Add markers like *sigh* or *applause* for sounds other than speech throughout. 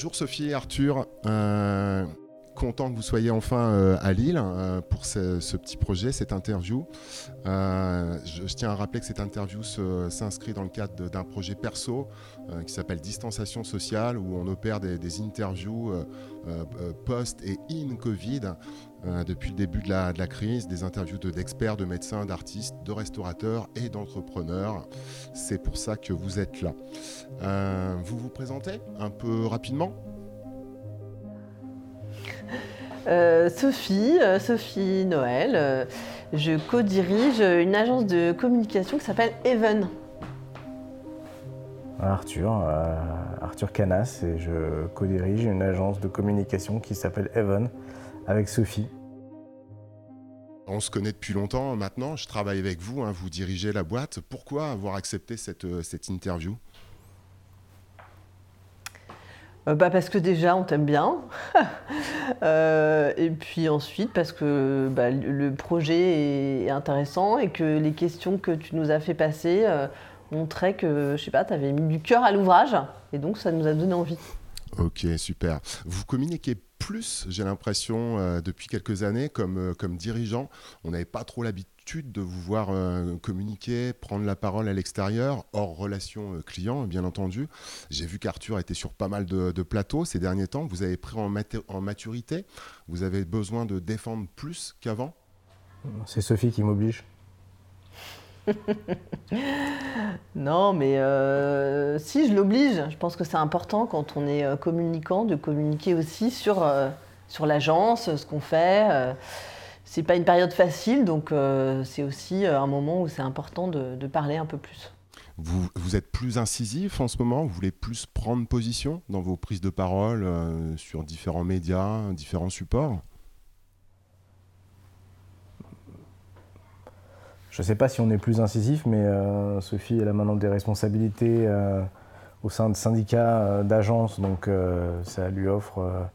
bonjour Sophie et Arthur. Euh, content que vous soyez enfin euh, à Lille euh, pour ce, petit projet, cette interview. Je, tiens à rappeler que cette interview s'inscrit dans le cadre d'un projet perso qui s'appelle Distanciation sociale où on opère des, interviews post et in Covid depuis le début de la, crise, des interviews d'experts, de, médecins, d'artistes, de restaurateurs et d'entrepreneurs. C'est pour ça que vous êtes là. vous vous présentez un peu rapidement? Sophie, euh, Sophie Noël. Euh, je co-dirige une agence de communication qui s'appelle Even. Arthur, Arthur Canas et je co-dirige une agence de communication qui s'appelle Even avec Sophie. On se connaît depuis longtemps maintenant, je travaille avec vous, hein, vous dirigez la boîte. Pourquoi avoir accepté cette, cette interview? euh, bah Parce que déjà, on t'aime bien. *laughs* Euh, et puis ensuite, parce que bah, le projet est intéressant et que les questions que tu nous as fait passer euh, montraient que, je sais pas, tu avais mis du cœur à l'ouvrage. Et donc, ça nous a donné envie. Ok, super. Vous communiquez plus, j'ai l'impression, depuis quelques années comme, comme dirigeant. On n'avait pas trop l'habitude de vous voir euh, communiquer, prendre la parole à l'extérieur, hors relation euh, client, bien entendu. J'ai vu qu'Arthur était sur pas mal de, plateaux ces derniers temps. Vous avez pris en, en maturité. Vous avez besoin de défendre plus qu'avant? C'est Sophie qui m'oblige. *laughs* non, mais euh, si je l'oblige, je pense que c'est important quand on est communicant de communiquer aussi sur, sur l'agence, ce qu'on fait c'est pas une période facile, donc euh, c'est aussi euh, un moment où c'est important de, parler un peu plus. Vous, vous, êtes plus incisif en ce moment? Vous voulez plus prendre position dans vos prises de parole euh, sur différents médias, différents supports? Je ne sais pas si on est plus incisif, mais Sophie, elle a maintenant des responsabilités au sein de syndicats d'agences, donc ça lui offre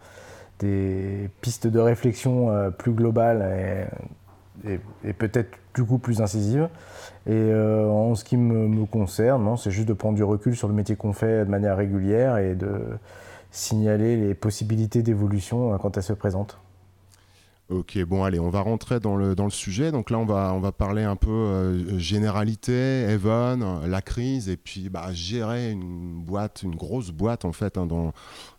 des pistes de réflexion euh, plus globales et, peut-être du coup plus incisives. Et euh, en ce qui me, concerne, c'est juste de prendre du recul sur le métier qu'on fait de manière régulière et de signaler les possibilités d'évolution euh, quand elles se présentent. Ok, bon, allez, on va rentrer dans le, dans le sujet. Donc là, on va, on va parler un peu euh, généralité, Evan, la crise, et puis bah, gérer une boîte, une grosse boîte, en fait, hein, dans,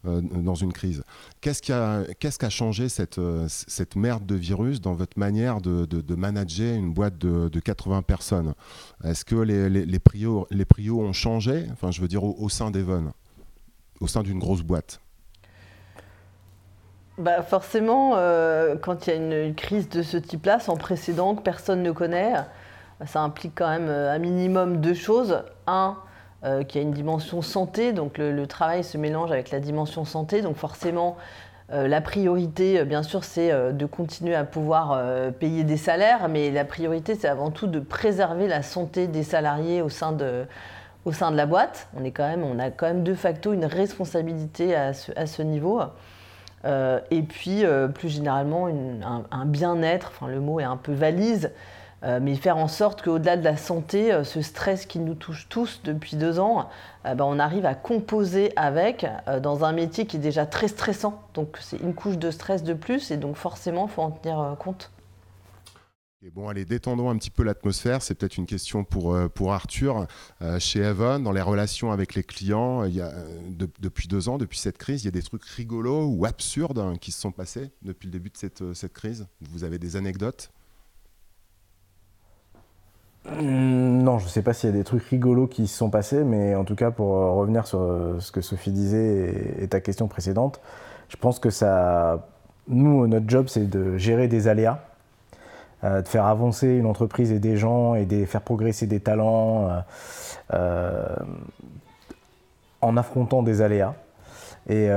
euh, dans une crise. Qu'est-ce qui a, qu'est-ce qui a changé cette, euh, cette merde de virus dans votre manière de, de, manager une boîte de, de 80 personnes? Est-ce que les, les, les, prios, les prios ont changé, enfin, je veux dire, au, au sein d'Evan, au sein d'une grosse boîte bah forcément, euh, quand il y a une, crise de ce type-là, sans précédent, que personne ne connaît, ça implique quand même euh, un minimum deux choses. Un, euh, qu'il y a une dimension santé, donc le, travail se mélange avec la dimension santé, donc forcément, la priorité, bien sûr, c'est de continuer à pouvoir payer des salaires, mais la priorité, c'est avant tout de préserver la santé des salariés au sein de, au sein de la boîte. On, est quand même, on a quand même de facto une responsabilité à ce, à ce niveau. Euh, et puis, euh, plus généralement, un, bien-être, le mot est un peu valise, euh, mais faire en sorte qu'au-delà de la santé, ce stress qui nous touche tous depuis deux ans, ben, on arrive à composer avec dans un métier qui est déjà très stressant. Donc, c'est une couche de stress de plus, et donc forcément, il faut en tenir compte bon, allez, détendons un petit peu l'atmosphère. C'est peut-être une question pour, euh, Arthur. Euh, chez Evan, dans les relations avec les clients, il y a, euh, depuis deux ans, depuis cette crise, il y a des trucs rigolos ou absurdes hein, qui se sont passés depuis le début de cette, cette crise. Vous avez des anecdotes? Hum, non, je ne sais pas s'il y a des trucs rigolos qui se sont passés, mais en tout cas, pour revenir sur ce que Sophie disait et ta question précédente, je pense que ça, nous, notre job, c'est de gérer des aléas euh, de faire avancer une entreprise et des gens et de faire progresser des talents euh, euh, en affrontant des aléas. Et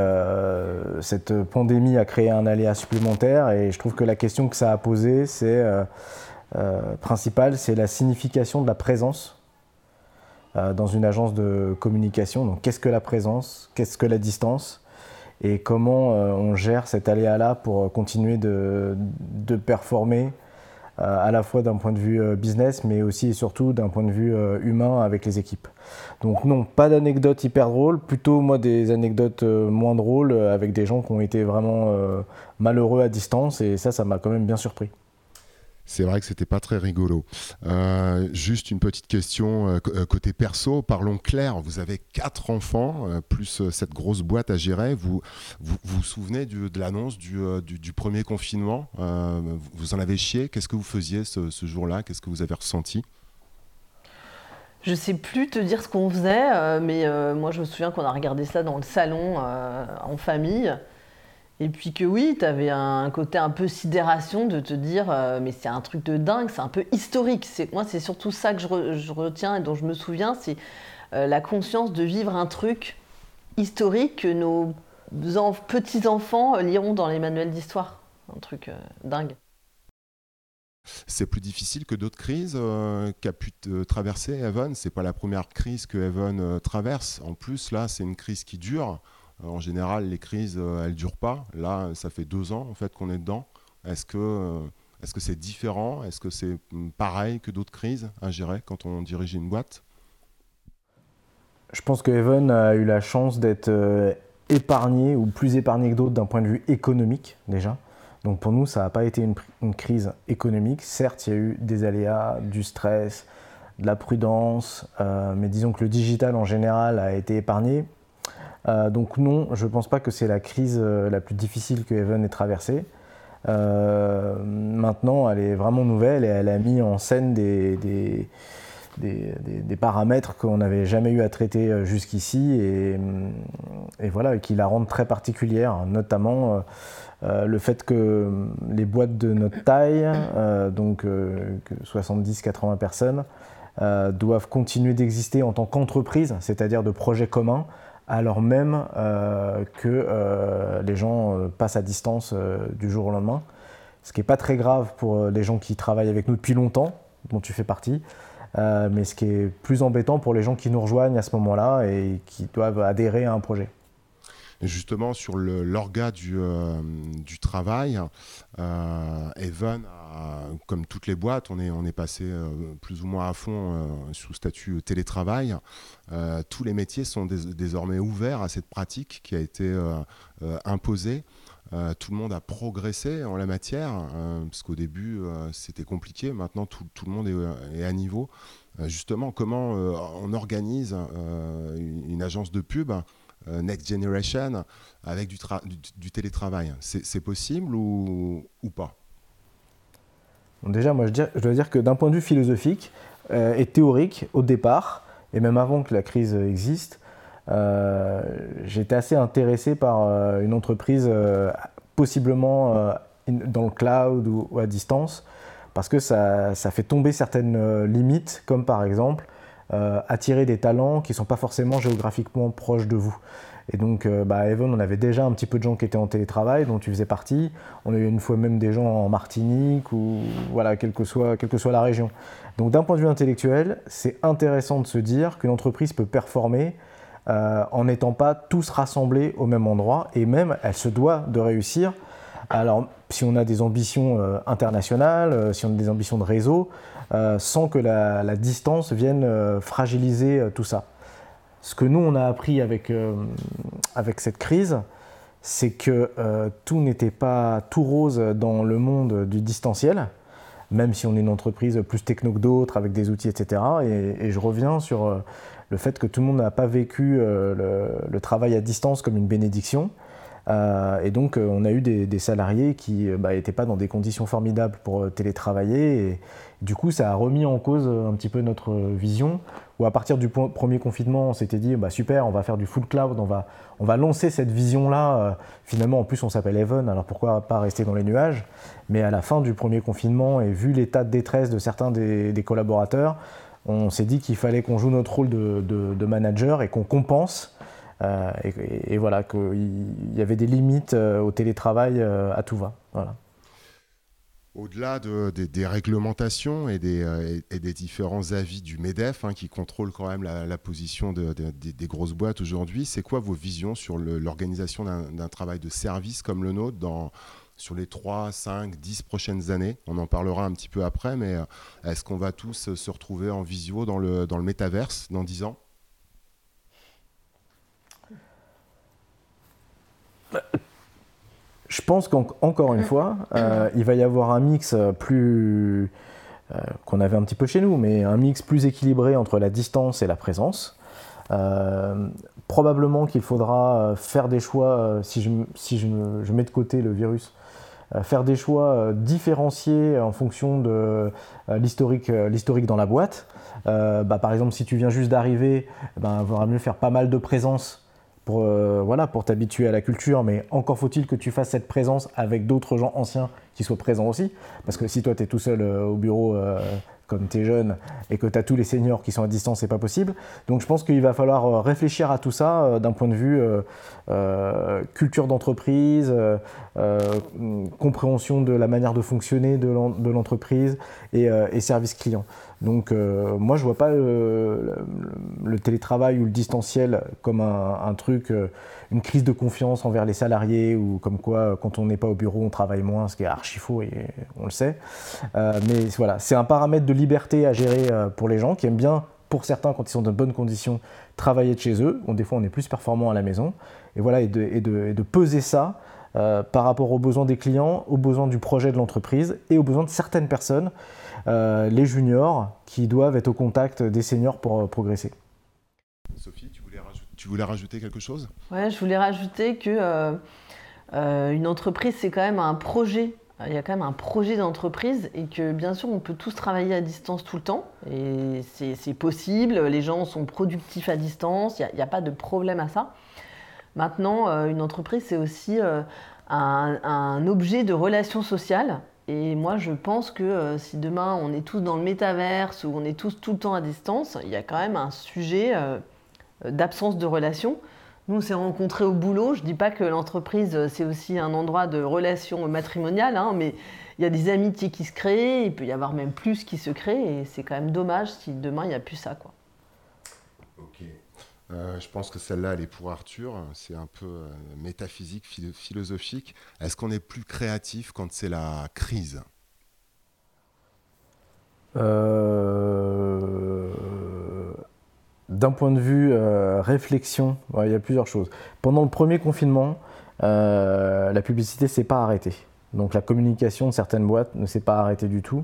cette pandémie a créé un aléa supplémentaire et je trouve que la question que ça a posée, c'est principale, c'est la signification de la présence dans une agence de communication. Donc qu'est-ce que la présence? Qu'est-ce que la distance? Et comment on gère cet aléa-là pour continuer de, de performer à la fois d'un point de vue business, mais aussi et surtout d'un point de vue humain avec les équipes. Donc non, pas d'anecdotes hyper drôles, plutôt moi des anecdotes moins drôles avec des gens qui ont été vraiment malheureux à distance, et ça, ça m'a quand même bien surpris. C'est vrai que c'était pas très rigolo. Euh, juste une petite question euh, euh, côté perso. Parlons clair. Vous avez quatre enfants plus cette grosse boîte à gérer. Vous vous, souvenez de l'annonce du, du, premier confinement? Vous en avez chié? Qu'est-ce que vous faisiez ce, ce jour-là? Qu'est-ce que vous avez ressenti? Je sais plus te dire ce qu'on faisait, mais moi je me souviens qu'on a regardé ça dans le salon en famille. Et puis que oui, tu avais un côté un peu sidération de te dire, euh, mais c'est un truc de dingue, c'est un peu historique. Moi, c'est surtout ça que je, retiens et dont je me souviens, c'est euh, la conscience de vivre un truc historique que nos petits-enfants euh, liront dans les manuels d'histoire. Un truc dingue. C'est plus difficile que d'autres crises qu'a pu traverser Evan? C'est pas la première crise que Evan traverse. En plus, là, c'est une crise qui dure. Euh, en général, les crises, euh, elles ne durent pas. Là, ça fait deux ans en fait qu'on est dedans. Est-ce que euh, est-ce c'est différent? Est-ce que c'est mm, pareil que d'autres crises à gérer quand on dirige une boîte? Je pense que Evan a eu la chance d'être épargné ou plus épargné que d'autres d'un point de vue économique déjà. Donc pour nous, ça n'a pas été une, crise économique. Certes, il y a eu des aléas, du stress, de la prudence, mais disons que le digital en général a été épargné. Euh, donc non, je ne pense pas que c'est la crise euh, la plus difficile que Even ait traversée. Euh, maintenant, elle est vraiment nouvelle et elle a mis en scène des, paramètres qu'on n'avait jamais eu à traiter jusqu'ici et, et, voilà, qui la rendent très particulière, notamment le fait que les boîtes de notre taille, donc 70-80 personnes, doivent continuer d'exister en tant qu'entreprise, c'est-à-dire de projets communs, alors même euh, que euh, les gens euh, passent à distance du jour au lendemain. Ce qui n'est pas très grave pour les gens qui travaillent avec nous depuis longtemps, dont tu fais partie, mais ce qui est plus embêtant pour les gens qui nous rejoignent à ce moment-là et qui doivent adhérer à un projet. Justement, sur l'orga du, du, travail, Evan comme toutes les boîtes, on est, passé euh, plus ou moins à fond euh, sous statut télétravail. Euh, tous les métiers sont désormais ouverts à cette pratique qui a été imposée. tout le monde a progressé en la matière, parce qu'au début c'était compliqué, maintenant tout, le monde est, à niveau. justement, comment on organise une, agence de pub Next Generation avec du, télétravail. C'est possible ou, pas? Déjà, moi, je, dois dire que d'un point de vue philosophique euh, et théorique, au départ, et même avant que la crise existe, euh, j'étais assez intéressé par euh, une entreprise possiblement dans le cloud ou, à distance, parce que ça fait tomber certaines limites, comme par exemple attirer des talents qui ne sont pas forcément géographiquement proches de vous. Et donc, euh, bah, Evan, on avait déjà un petit peu de gens qui étaient en télétravail, dont tu faisais partie. On a eu une fois même des gens en Martinique, ou voilà, quelle que soit, quelle que soit la région. Donc, d'un point de vue intellectuel, c'est intéressant de se dire qu'une entreprise peut performer euh, en n'étant pas tous rassemblés au même endroit, et même elle se doit de réussir. Alors, si on a des ambitions euh, internationales, si on a des ambitions de réseau, sans que la, distance vienne fragiliser tout ça ce que nous, on a appris avec, euh, avec cette crise, c'est que euh, tout n'était pas tout rose dans le monde du distanciel, même si on est une entreprise plus techno que d'autres, avec des outils, etc. Et, je reviens sur euh, le fait que tout le monde n'a pas vécu le, travail à distance comme une bénédiction. Et donc, on a eu des, salariés qui n'étaient bah, pas dans des conditions formidables pour télétravailler. Et, du coup, ça a remis en cause un petit peu notre vision où à partir du premier confinement, on s'était dit bah super, on va faire du full cloud, on va, lancer cette vision-là. Euh, finalement, en plus, on s'appelle Even, alors pourquoi pas rester dans les nuages? Mais à la fin du premier confinement, et vu l'état de détresse de certains des, collaborateurs, on s'est dit qu'il fallait qu'on joue notre rôle de, manager et qu'on compense. Euh, et, voilà, qu'il y avait des limites euh, au télétravail à tout va. Au-delà des réglementations et des, euh, des, différents avis du MEDEF, hein, qui contrôle quand même la, position des grosses boîtes aujourd'hui, c'est quoi vos visions sur l'organisation d'un travail de service comme le nôtre dans, sur les 3, 5, 10 prochaines années? On en parlera un petit peu après, mais est-ce qu'on va tous se retrouver en visio dans le, dans le métaverse dans 10 ans? Je pense qu'encore une fois, il va y avoir un mix plus euh, qu'on avait un petit peu chez nous, mais un mix plus équilibré entre la distance et la présence. Euh, probablement qu'il faudra euh, faire des choix, si, je, si je, mets de côté le virus, faire des choix différenciés en fonction de l'historique dans la boîte. Bah, par exemple, si tu viens juste d'arriver, il ben, vaudra mieux faire pas mal de présence pour voilà pour t'habituer à la culture, mais encore faut-il que tu fasses cette présence avec d'autres gens anciens qui soient présents aussi. Parce que si toi, tu es tout seul euh, au bureau, euh, comme tu es jeune, et que tu as tous les seniors qui sont à distance, c'est pas possible. Donc je pense qu'il va falloir euh, réfléchir à tout ça d'un point de vue culture d'entreprise, compréhension de la manière de fonctionner de l'entreprise et, service client. Donc moi je vois pas le, télétravail ou le distanciel comme un, truc une crise de confiance envers les salariés ou comme quoi quand on n'est pas au bureau on travaille moins, ce qui est archi faux et on le sait. Euh, mais voilà, c'est un paramètre de liberté à gérer euh, pour les gens qui aiment bien, pour certains quand ils sont dans de bonnes conditions, travailler de chez eux. Des fois on est plus performant à la maison. Et voilà, et de, peser ça euh, par rapport aux besoins des clients, aux besoins du projet de l'entreprise et aux besoins de certaines personnes, les juniors, qui doivent être au contact des seniors pour progresser. Sophie, tu voulais rajouter quelque chose? Ouais, je voulais rajouter que euh, euh, une entreprise, c'est quand même un projet. Il y a quand même un projet d'entreprise et que bien sûr, on peut tous travailler à distance tout le temps et c'est possible. Les gens sont productifs à distance, il n'y a, pas de problème à ça. Maintenant, euh, une entreprise, c'est aussi un, un, objet de relation sociale. Et moi, je pense que si demain on est tous dans le métaverse ou on est tous tout le temps à distance, il y a quand même un sujet euh, d'absence de relation. Nous, on s'est rencontrés au boulot. Je ne dis pas que l'entreprise, euh, c'est aussi un endroit de relation matrimoniale, hein, mais il y a des amitiés qui se créent, il peut y avoir même plus qui se créent, et c'est quand même dommage si demain, il n'y a plus ça. Quoi. Euh, je pense que celle-là, elle est pour Arthur. C'est un peu métaphysique, philosophique. Est-ce qu'on est plus créatif quand c'est la crise? Euh... D'un point de vue euh, réflexion, il y a plusieurs choses. Pendant le premier confinement, euh, la publicité s'est pas arrêtée. Donc la communication de certaines boîtes ne s'est pas arrêtée du tout.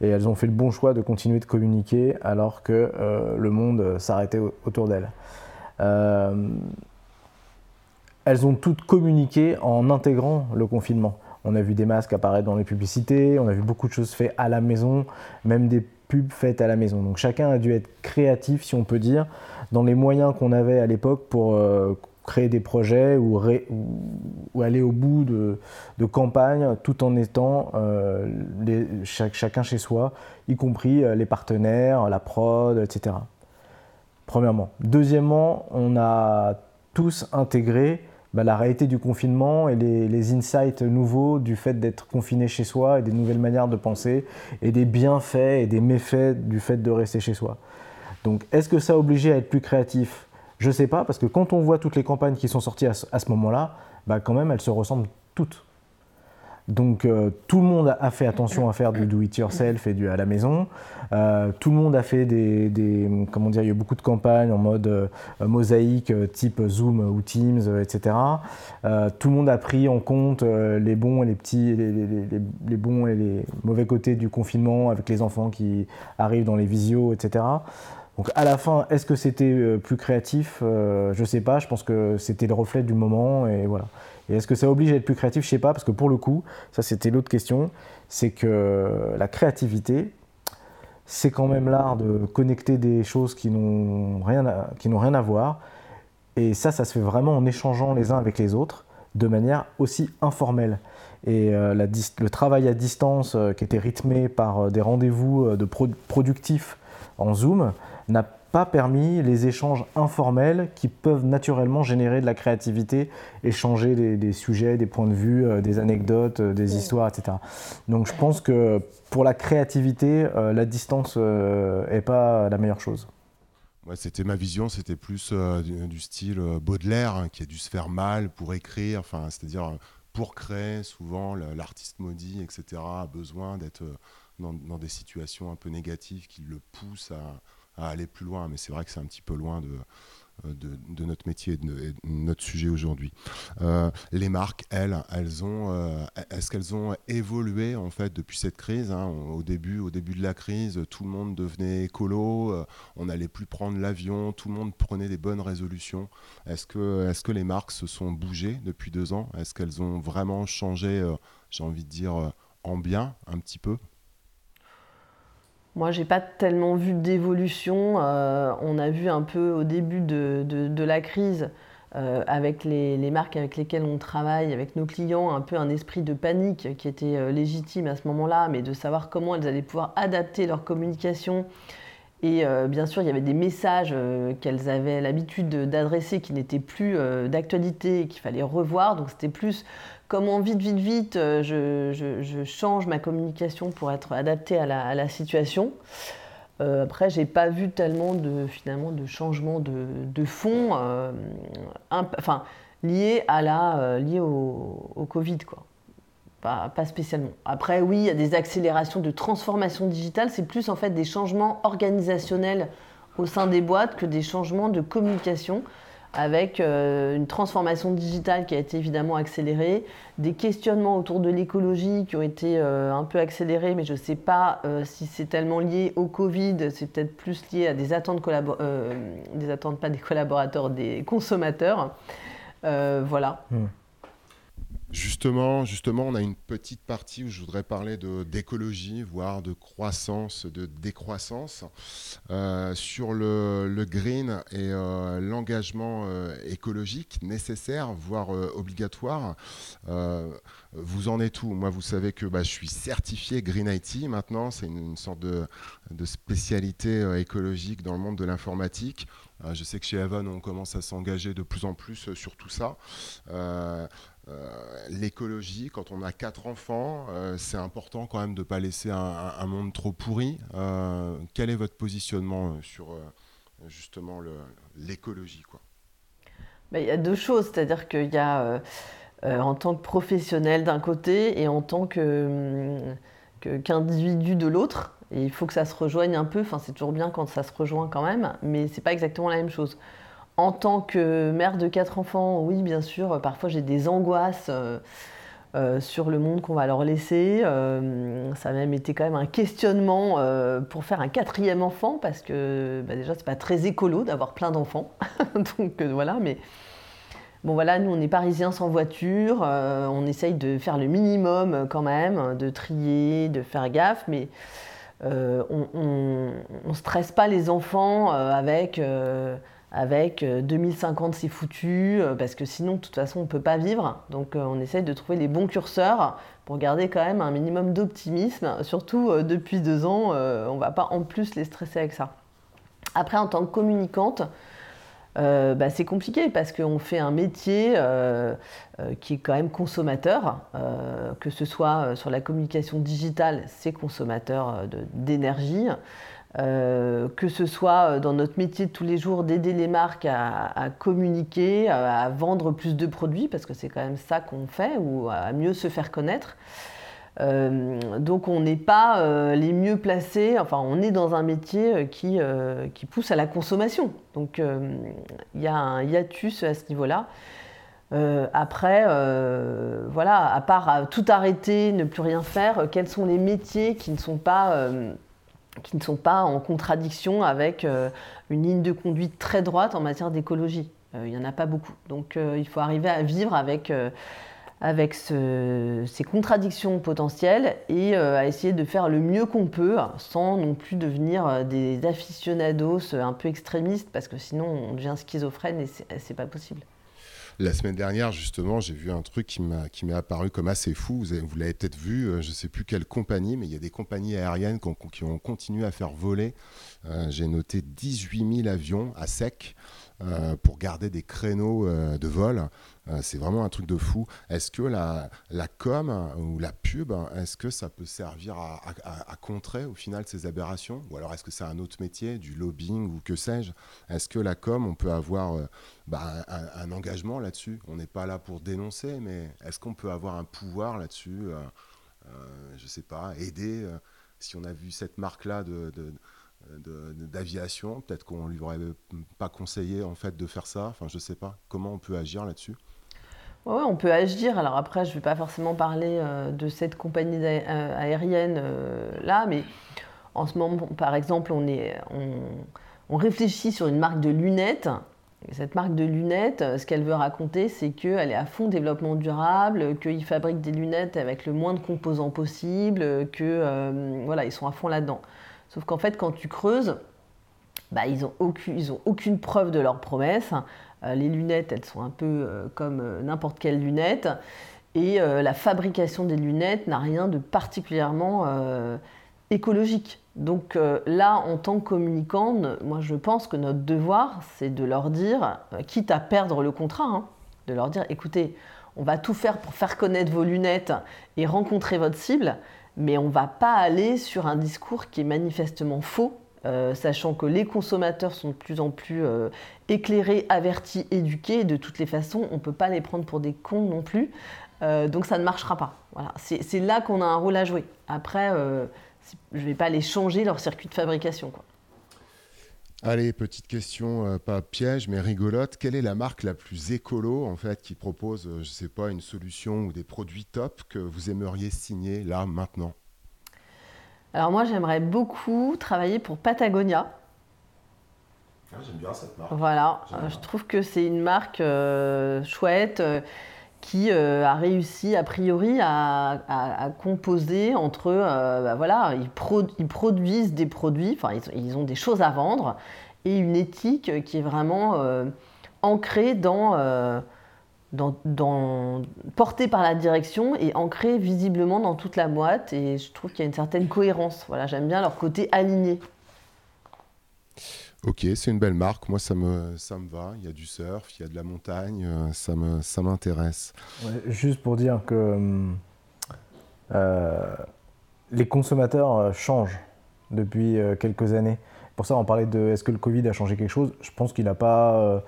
Et elles ont fait le bon choix de continuer de communiquer alors que euh, le monde s'arrêtait autour d'elles. Elles ont toutes communiqué en intégrant le confinement. On a vu des masques apparaître dans les publicités, on a vu beaucoup de choses faites à la maison, même des pubs faites à la maison. Donc chacun a dû être créatif, si on peut dire, dans les moyens qu'on avait à l'époque pour euh, créer des projets ou, aller au bout de, campagnes tout en étant euh, chacun chez soi, y compris euh, les partenaires, la prod, etc. Premièrement. Deuxièmement, on a tous intégré bah, la réalité du confinement et les, insights nouveaux du fait d'être confiné chez soi et des nouvelles manières de penser et des bienfaits et des méfaits du fait de rester chez soi. Donc est-ce que ça a obligé à être plus créatif? Je ne sais pas, parce que quand on voit toutes les campagnes qui sont sorties à ce, moment-là, bah, quand même elles se ressemblent toutes. Donc euh, tout le monde a fait attention à faire du do it yourself et du à la maison. Euh, tout le monde a fait des, comment dire, il y a beaucoup de campagnes en mode euh, mosaïque type Zoom ou Teams, etc. tout le monde a pris en compte les bons et les petits, les, bons et les mauvais côtés du confinement avec les enfants qui arrivent dans les visios, etc. Donc à la fin, est-ce que c'était plus créatif? Je ne sais pas. Je pense que c'était le reflet du moment et voilà. Et est-ce que ça oblige à être plus créatif? Je sais pas, parce que pour le coup, ça c'était l'autre question, c'est que la créativité, c'est quand même l'art de connecter des choses qui n'ont rien, à, rien à voir. Et ça, ça se fait vraiment en échangeant les uns avec les autres de manière aussi informelle. Et euh, le travail à distance euh, qui était rythmé par euh, des rendez-vous de productifs en Zoom n'a pas permis les échanges informels qui peuvent naturellement générer de la créativité, échanger des, sujets, des points de vue, euh, des anecdotes, euh, des histoires, etc. Donc je pense que pour la créativité, euh, la distance n'est pas la meilleure chose. Ouais, c'était ma vision, c'était plus du, style Baudelaire, hein, qui a dû se faire mal pour écrire, enfin, c'est-à-dire pour créer, souvent, l'artiste maudit, etc., a besoin d'être dans, des situations un peu négatives qui le poussent à aller plus loin. Mais c'est vrai que c'est un petit peu loin de, euh, de, notre métier et de, notre sujet aujourd'hui. Euh, les marques, elles, elles ont, euh, est-ce qu'elles ont évolué en fait depuis cette crise hein? Au début, au début de la crise, tout le monde devenait écolo, on n'allait plus prendre l'avion, tout le monde prenait des bonnes résolutions. Est-ce que, est-ce que les marques se sont bougées depuis deux ans? Est-ce qu'elles ont vraiment changé, j'ai envie de dire, en bien un petit peu? Moi, j'ai pas tellement vu d'évolution. Euh, on a vu un peu au début de, la crise, euh, avec les, marques avec lesquelles on travaille, avec nos clients, un peu un esprit de panique qui était euh, légitime à ce moment-là, mais de savoir comment elles allaient pouvoir adapter leur communication. Et bien sûr, il y avait des messages qu'elles avaient l'habitude d'adresser qui n'étaient plus d'actualité et qu'il fallait revoir. Donc c'était plus comment vite, vite, vite, euh, je, change ma communication pour être adaptée à la, situation. Euh, après, j'ai pas vu tellement de finalement de changement de, fond, euh, enfin lié à la euh, lié au, Covid quoi. Pas, spécialement. Après, oui, il y a des accélérations de transformation digitale. C'est plus en fait des changements organisationnels au sein des boîtes que des changements de communication avec euh, une transformation digitale qui a été évidemment accélérée, des questionnements autour de l'écologie qui ont été euh, un peu accélérés, mais je ne sais pas euh, si c'est tellement lié au Covid, c'est peut-être plus lié à des attentes, des collaborateurs, des consommateurs. voilà. Hmm. Justement, justement, on a une petite partie où je voudrais parler d'écologie, voire de croissance, de décroissance, euh, sur le, green et euh, l'engagement euh, écologique nécessaire, voire obligatoire. vous en êtes où? Moi, vous savez que bah, je suis certifié Green IT maintenant, c'est une, sorte de, spécialité écologique dans le monde de l'informatique. je sais que chez Avon, on commence à s'engager de plus en plus sur tout ça. L'écologie, quand on a quatre enfants, euh, c'est important quand même de ne pas laisser un, monde trop pourri. Euh, quel est votre positionnement sur justement l'écologie bah, Il y a deux choses, c'est-à-dire qu'il y a en tant que professionnel d'un côté et en tant qu'individu de l'autre. Il faut que ça se rejoigne un peu, enfin c'est toujours bien quand ça se rejoint quand même, mais c'est pas exactement la même chose. En tant que mère de quatre enfants, oui, bien sûr, parfois j'ai des angoisses euh, euh, sur le monde qu'on va leur laisser. Euh, ça a même été quand même un questionnement pour faire un quatrième enfant, parce que bah, déjà, c'est pas très écolo d'avoir plein d'enfants. *laughs* Donc voilà, mais bon, voilà, nous, on est parisiens sans voiture, on essaye de faire le minimum quand même, de trier, de faire gaffe, mais. on, ne stresse pas les enfants avec avec 2050 euh, c'est foutu, euh, parce que sinon de toute façon on ne peut pas vivre. Donc euh, on essaye de trouver les bons curseurs pour garder quand même un minimum d'optimisme. Surtout depuis deux ans, on ne va pas en plus les stresser avec ça. Après en tant que communicante, bah, c'est compliqué parce qu'on fait un métier qui est quand même consommateur, que ce soit sur la communication digitale, c'est consommateur d'énergie. Euh, que ce soit dans notre métier de tous les jours d'aider les marques à, communiquer, à, vendre plus de produits, parce que c'est quand même ça qu'on fait, ou à mieux se faire connaître. Euh, donc on n'est pas euh, les mieux placés, enfin on est dans un métier qui, qui pousse à la consommation. Donc il y a un hiatus à ce niveau-là. après, voilà, à part tout arrêter, ne plus rien faire, quels sont les métiers qui ne sont pas qui ne sont pas en contradiction avec euh, une ligne de conduite très droite en matière d'écologie. Euh, il n'y en a pas beaucoup. Donc euh, il faut arriver à vivre avec, avec ces contradictions potentielles et à essayer de faire le mieux qu'on peut sans non plus devenir des aficionados un peu extrémistes parce que sinon on devient schizophrène et c'est pas possible. La semaine dernière, justement, j'ai vu un truc qui m'est apparu comme assez fou. Vous, l'avez peut-être vu, euh, je ne sais plus quelle compagnie, mais il y a des compagnies aériennes qui ont, continué à faire voler J'ai noté 18 000 avions à sec pour garder des créneaux de vol. c'est vraiment un truc de fou. Est-ce que la, com ou la pub, est-ce que ça peut servir à, contrer au final ces aberrations? Ou alors est-ce que c'est un autre métier, du lobbying ou que sais-je? Est-ce que la com, on peut avoir bah, un, engagement là-dessus? On n'est pas là pour dénoncer, mais est-ce qu'on peut avoir un pouvoir là-dessus euh, je sais pas, aider. Euh, si on a vu cette marque-là de, d'aviation, peut-être qu'on lui aurait pas conseillé en fait de faire ça. Enfin, je sais pas. Comment on peut agir là-dessus? Oui, on peut agir. Alors après, je ne vais pas forcément parler euh, de cette compagnie aérienne là, mais en ce moment, par exemple, on, est, on réfléchit sur une marque de lunettes cette marque de lunettes, euh, ce qu'elle veut raconter, c'est qu'elle est à fond développement durable, qu'ils fabriquent des lunettes avec le moins de composants possible, que euh, voilà, ils sont à fond là-dedans. Sauf qu'en fait, quand tu creuses, bah, ils n'ont aucune, preuve de leur promesse. Euh, les lunettes, elles sont un peu comme n'importe quelle lunette. Et la fabrication des lunettes n'a rien de particulièrement écologique. Donc euh, là, en tant que communicant, moi je pense que notre devoir, c'est de leur dire, euh, quitte à perdre le contrat, hein, de leur dire, écoutez, on va tout faire pour faire connaître vos lunettes et rencontrer votre cible, mais on ne va pas aller sur un discours qui est manifestement faux, euh, sachant que les consommateurs sont de plus en plus éclairés, avertis, éduqués, et de toutes les façons, on ne peut pas les prendre pour des cons non plus, donc ça ne marchera pas. Voilà. C'est là qu'on a un rôle à jouer. Après, je ne vais pas les changer leur circuit de fabrication. Allez, petite question, euh, pas piège, mais rigolote. Quelle est la marque la plus écolo, en fait, qui propose, euh, je ne sais pas, une solution ou des produits top que vous aimeriez signer là, maintenant? Alors moi, j'aimerais beaucoup travailler pour Patagonia. Ah, j'aime bien cette marque. Voilà, je trouve que c'est une marque euh, chouette qui euh, a réussi a priori à, composer entre euh, bah voilà ils, produisent des produits enfin ils, ont des choses à vendre et une éthique qui est vraiment euh, ancrée dans, dans, portée par la direction et ancrée visiblement dans toute la boîte et je trouve qu'il y a une certaine cohérence. Voilà j'aime bien leur côté aligné Ok, c'est une belle marque. Moi, ça me, ça me va. Il y a du surf, il y a de la montagne. Euh, ça, me, ça m'intéresse. juste pour dire que euh, les consommateurs euh, changent depuis quelques années. Pour ça, on parlait de est-ce que le Covid a changé quelque chose? Je pense qu'il n'a pas euh,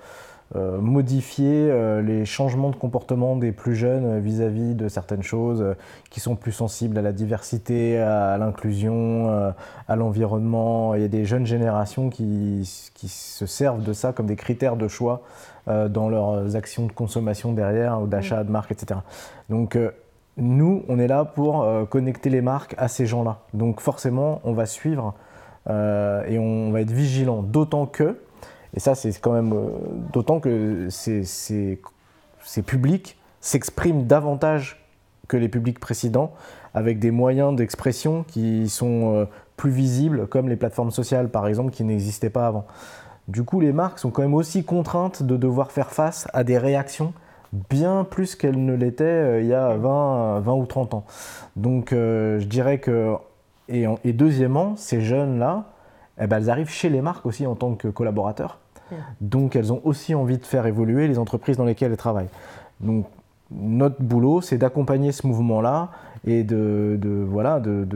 modifier euh, les changements de comportement des plus jeunes vis-à-vis de certaines choses euh, qui sont plus sensibles à la diversité, à, l'inclusion, à l'environnement. Il y a des jeunes générations qui, se servent de ça comme des critères de choix dans leurs actions de consommation derrière ou d'achat de marque, etc. Donc nous, on est là pour connecter les marques à ces gens-là. Donc forcément, on va suivre et on va être vigilant, d'autant que et ça, c'est quand même euh, d'autant que ces, publics s'expriment davantage que les publics précédents, avec des moyens d'expression qui sont euh, plus visibles, comme les plateformes sociales par exemple, qui n'existaient pas avant. Du coup, les marques sont quand même aussi contraintes de devoir faire face à des réactions bien plus qu'elles ne l'étaient euh, il y a 20, 20, ou 30 ans. Donc je dirais que, et, et deuxièmement, ces jeunes-là, eh ben, elles arrivent chez les marques aussi en tant que collaborateurs. Donc elles ont aussi envie de faire évoluer les entreprises dans lesquelles elles travaillent. Donc notre boulot, c'est d'accompagner ce mouvement-là et de, voilà, de,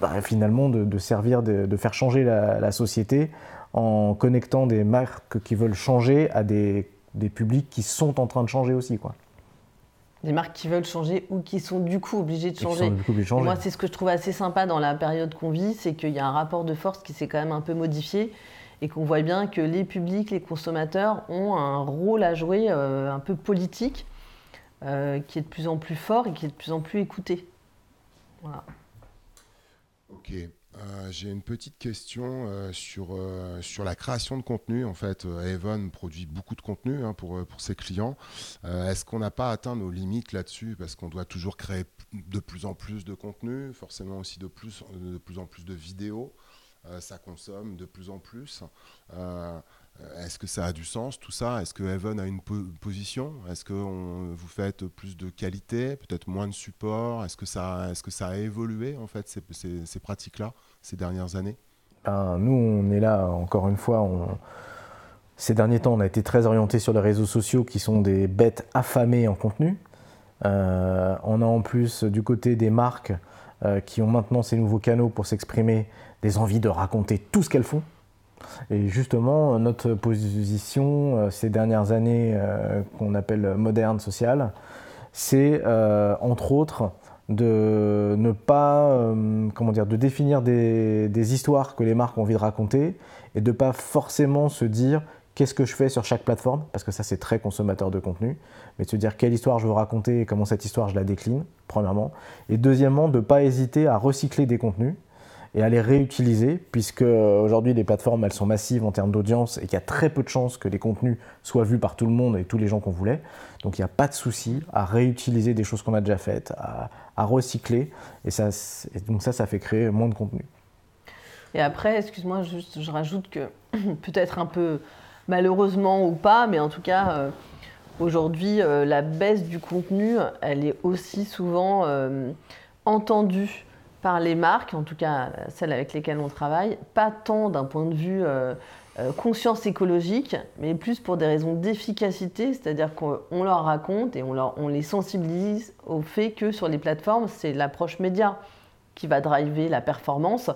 bah, finalement de, servir, de, faire changer la, société en connectant des marques qui veulent changer à des, publics qui sont en train de changer aussi. Quoi des marques qui veulent changer ou qui sont du coup obligées de changer. moi, c'est ce que je trouve assez sympa dans la période qu'on vit, c'est qu'il y a un rapport de force qui s'est quand même un peu modifié et qu'on voit bien que les publics, les consommateurs ont un rôle à jouer euh, un peu politique euh, qui est de plus en plus fort et qui est de plus en plus écouté. Voilà. Ok. Euh, j'ai une petite question sur, sur la création de contenu. En fait, Evan produit beaucoup de contenu hein, pour, pour ses clients. Est-ce qu'on n'a pas atteint nos limites là-dessus? Parce qu'on doit toujours créer de plus en plus de contenu, forcément aussi de plus, de plus en plus de vidéos. Ça consomme de plus en plus. Euh, est-ce que ça a du sens tout ça? Est-ce que Evan a une position? Est-ce que vous faites plus de qualité, peut-être moins de support? Est-ce que, ça, est que ça a évolué en fait ces, pratiques-là ces dernières années? Ben, nous, on est là, encore une fois, ces derniers temps, on a été très orienté sur les réseaux sociaux qui sont des bêtes affamées en contenu. Euh, on a en plus du côté des marques euh, qui ont maintenant ces nouveaux canaux pour s'exprimer, des envies de raconter tout ce qu'elles font. Et justement, notre position euh, ces dernières années qu'on appelle moderne sociale, c'est entre autres de ne pas, comment dire, de définir des, des, histoires que les marques ont envie de raconter et de pas forcément se dire qu'est-ce que je fais sur chaque plateforme, parce que ça c'est très consommateur de contenu, mais de se dire quelle histoire je veux raconter et comment cette histoire je la décline, premièrement. Et deuxièmement, de ne pas hésiter à recycler des contenus et à les réutiliser, puisque euh, aujourd'hui les plateformes elles sont massives en termes d'audience et qu'il y a très peu de chances que les contenus soient vus par tout le monde et tous les gens qu'on voulait. Donc il n'y a pas de souci à réutiliser des choses qu'on a déjà faites, à, recycler, et, ça, donc ça, ça fait créer moins de contenu. Et après, excuse-moi, juste, je rajoute que *coughs* peut-être un peu malheureusement ou pas, mais en tout cas, euh, aujourd'hui, euh, la baisse du contenu, elle est aussi souvent entendue par les marques, en tout cas celles avec lesquelles on travaille, pas tant d'un point de vue conscience écologique, mais plus pour des raisons d'efficacité, c'est-à-dire qu'on leur raconte et on, les sensibilise au fait que sur les plateformes, c'est l'approche média qui va driver la performance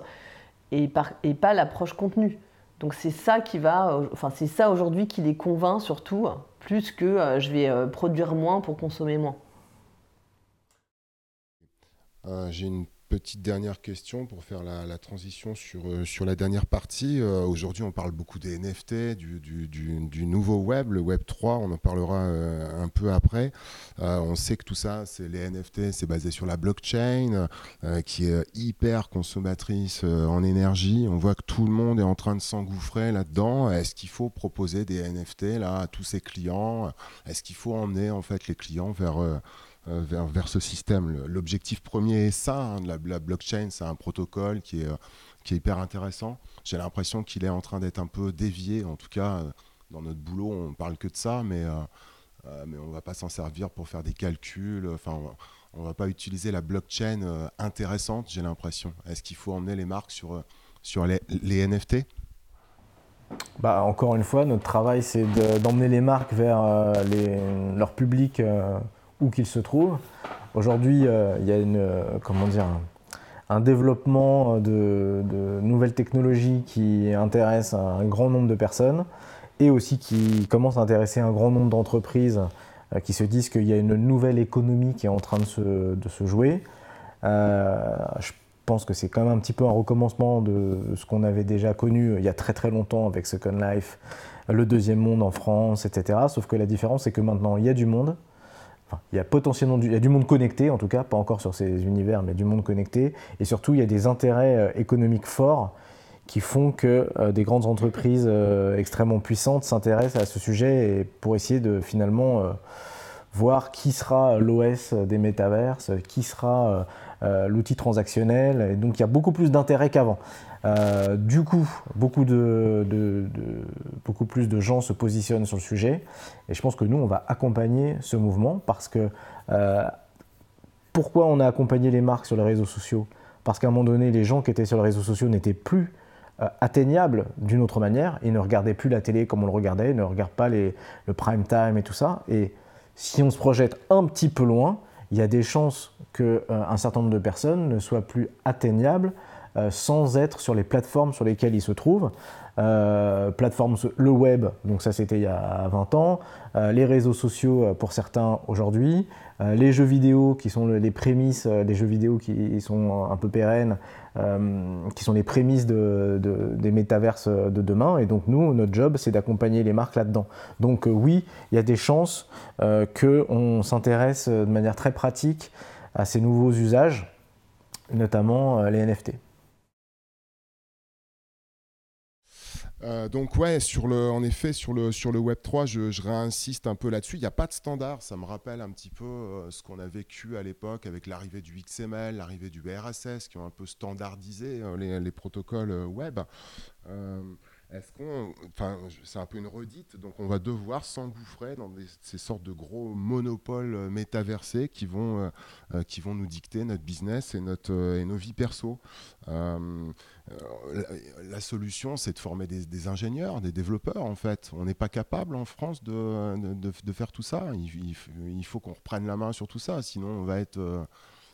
et, pas l'approche contenu. Donc c'est ça qui va, euh, enfin c'est ça aujourd'hui qui les convainc surtout, plus que euh, je vais euh, produire moins pour consommer moins. J'ai une petite dernière question pour faire la, transition sur, euh, sur la dernière partie. Euh, aujourd'hui, on parle beaucoup des NFT, du, du, nouveau web, le Web 3, on en parlera euh, un peu après. on sait que tout ça, c'est les NFT, c'est basé sur la blockchain, qui est hyper consommatrice en énergie. On voit que tout le monde est en train de s'engouffrer là-dedans. Est-ce qu'il faut proposer des NFT là, à tous ses clients? Est-ce qu'il faut emmener en fait, les clients vers vers, vers, ce système. L'objectif premier est ça, hein, la, blockchain, c'est un protocole qui est, euh, qui est hyper intéressant. J'ai l'impression qu'il est en train d'être un peu dévié, en tout cas euh, dans notre boulot, on parle que de ça, mais, on ne va pas s'en servir pour faire des calculs. Enfin, on ne va pas utiliser la blockchain intéressante, j'ai l'impression. Est-ce qu'il faut emmener les marques sur, les, NFT bah, encore une fois, notre travail, c'est d'emmener les marques vers leur public où qu'ils se trouvent. Aujourd'hui, euh, il y a une, euh, comment dire, un développement de, nouvelles technologies qui intéressent un grand nombre de personnes et aussi qui commence à intéresser un grand nombre d'entreprises euh, qui se disent qu'il y a une nouvelle économie qui est en train de se, jouer. je pense que c'est quand même un petit peu un recommencement de ce qu'on avait déjà connu il y a très très longtemps avec Second Life, le deuxième monde en France, etc. Sauf que la différence, c'est que maintenant, il y a du monde, il y a potentiellement du, monde connecté, en tout cas, pas encore sur ces univers, mais du monde connecté. Et surtout, il y a des intérêts euh, économiques forts qui font que euh, des grandes entreprises euh, extrêmement puissantes s'intéressent à ce sujet et pour essayer de finalement voir qui sera l'OS des métaverses, qui sera l'outil transactionnel. Et donc, il y a beaucoup plus d'intérêt qu'avant. Euh, du coup, beaucoup, de, beaucoup plus de gens se positionnent sur le sujet et je pense que nous, on va accompagner ce mouvement parce que euh, pourquoi on a accompagné les marques sur les réseaux sociaux? Parce qu'à un moment donné, les gens qui étaient sur les réseaux sociaux n'étaient plus euh, atteignables d'une autre manière. Ils ne regardaient plus la télé comme on le regardait, ils ne regardent pas les, le prime time et tout ça. Et si on se projette un petit peu loin, il y a des chances qu'un certain nombre de personnes ne soient plus atteignables sans être sur les plateformes sur lesquelles ils se trouvent. Euh, le web, donc ça c'était il y a 20 ans, euh, les réseaux sociaux pour certains aujourd'hui, les jeux vidéo qui sont les prémices, des jeux vidéo qui sont un peu pérennes, qui sont les prémices de, des métaverses de demain. Et donc nous, notre job, c'est d'accompagner les marques là-dedans. Donc oui, il y a des chances qu'on s'intéresse de manière très pratique à ces nouveaux usages, notamment les NFT. Euh, donc ouais, sur le, en effet, sur le, sur le Web 3, je, réinsiste un peu là-dessus. Il n'y a pas de standard. Ça me rappelle un petit peu euh, ce qu'on a vécu à l'époque avec l'arrivée du XML, l'arrivée du RSS, qui ont un peu standardisé euh, les, les, protocoles web. Est-ce qu'on, enfin, c'est un peu une redite, donc on va devoir s'engouffrer dans ces sortes de gros monopoles euh, métaversés qui vont, euh, euh, qui vont nous dicter notre business et, notre, et nos vies perso. la, solution, c'est de former des, ingénieurs, des développeurs, en fait. On n'est pas capable en France de, de, faire tout ça. Il, faut qu'on reprenne la main sur tout ça, sinon on va être